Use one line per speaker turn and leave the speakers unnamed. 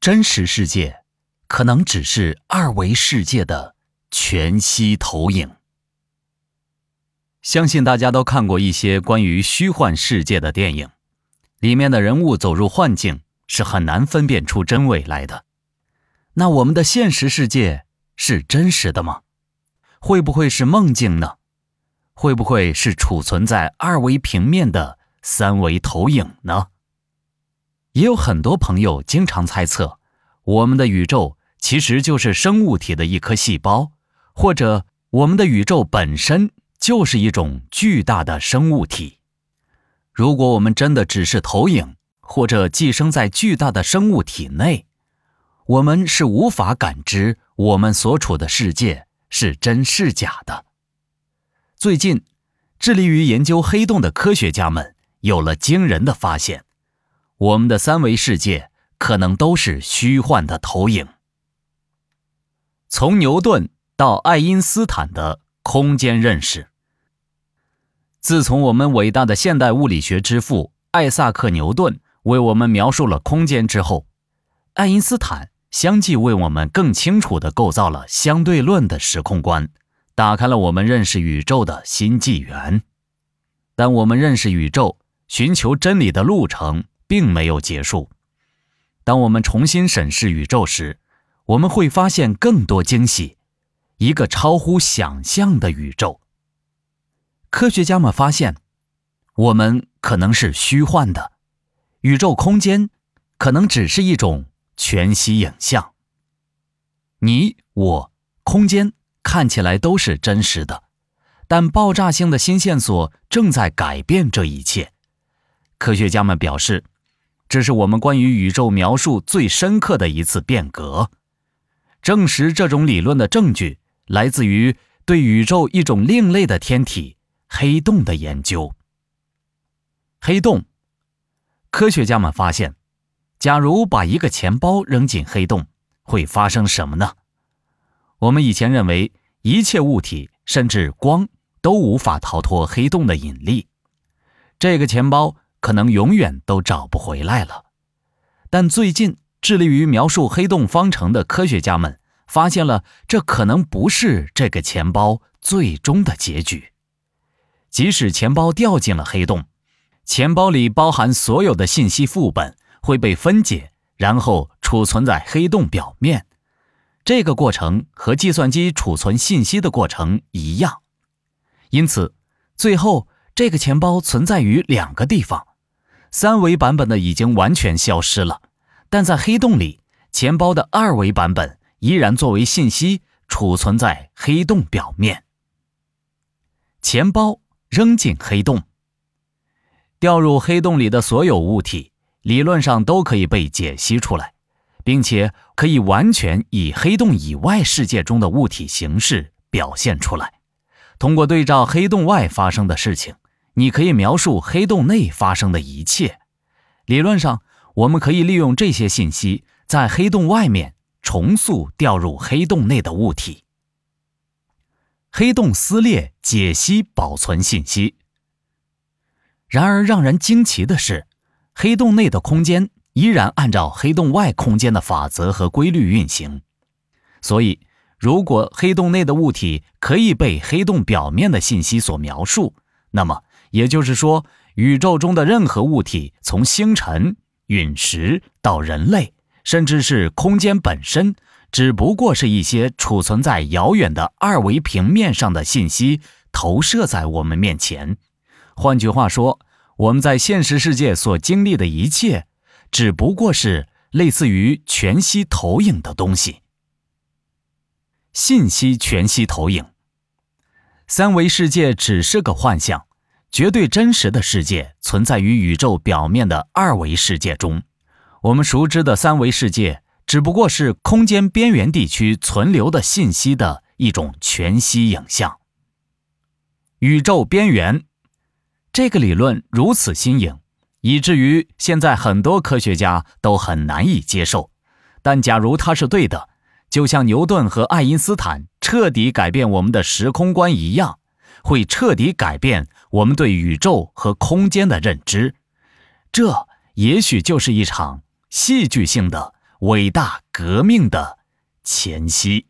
真实世界可能只是二维世界的全息投影。相信大家都看过一些关于虚幻世界的电影，里面的人物走入幻境是很难分辨出真伪来的。那我们的现实世界是真实的吗？会不会是梦境呢？会不会是储存在二维平面的三维投影呢？也有很多朋友经常猜测，我们的宇宙其实就是生物体的一颗细胞，或者我们的宇宙本身就是一种巨大的生物体。如果我们真的只是投影，或者寄生在巨大的生物体内，我们是无法感知我们所处的世界是真是假的。最近，致力于研究黑洞的科学家们有了惊人的发现。我们的三维世界可能都是虚幻的投影。从牛顿到爱因斯坦的空间认识，自从我们伟大的现代物理学之父艾萨克·牛顿为我们描述了空间之后，爱因斯坦相继为我们更清楚地构造了相对论的时空观，打开了我们认识宇宙的新纪元。但我们认识宇宙、寻求真理的路程。并没有结束。当我们重新审视宇宙时，我们会发现更多惊喜，一个超乎想象的宇宙。科学家们发现，我们可能是虚幻的，宇宙空间可能只是一种全息影像。你我空间看起来都是真实的，但爆炸性的新线索正在改变这一切。科学家们表示。这是我们关于宇宙描述最深刻的一次变革。证实这种理论的证据来自于对宇宙一种另类的天体——黑洞的研究。黑洞，科学家们发现，假如把一个钱包扔进黑洞，会发生什么呢？我们以前认为一切物体，甚至光，都无法逃脱黑洞的引力。这个钱包。可能永远都找不回来了，但最近致力于描述黑洞方程的科学家们发现了，这可能不是这个钱包最终的结局。即使钱包掉进了黑洞，钱包里包含所有的信息副本会被分解，然后储存在黑洞表面。这个过程和计算机储存信息的过程一样，因此最后这个钱包存在于两个地方。三维版本的已经完全消失了，但在黑洞里，钱包的二维版本依然作为信息储存在黑洞表面。钱包扔进黑洞，掉入黑洞里的所有物体，理论上都可以被解析出来，并且可以完全以黑洞以外世界中的物体形式表现出来。通过对照黑洞外发生的事情。你可以描述黑洞内发生的一切。理论上，我们可以利用这些信息，在黑洞外面重塑掉入黑洞内的物体。黑洞撕裂、解析、保存信息。然而，让人惊奇的是，黑洞内的空间依然按照黑洞外空间的法则和规律运行。所以，如果黑洞内的物体可以被黑洞表面的信息所描述，那么。也就是说，宇宙中的任何物体，从星辰、陨石到人类，甚至是空间本身，只不过是一些储存在遥远的二维平面上的信息投射在我们面前。换句话说，我们在现实世界所经历的一切，只不过是类似于全息投影的东西。信息全息投影，三维世界只是个幻象。绝对真实的世界存在于宇宙表面的二维世界中，我们熟知的三维世界只不过是空间边缘地区存留的信息的一种全息影像。宇宙边缘这个理论如此新颖，以至于现在很多科学家都很难以接受。但假如它是对的，就像牛顿和爱因斯坦彻底改变我们的时空观一样。会彻底改变我们对宇宙和空间的认知，这也许就是一场戏剧性的伟大革命的前夕。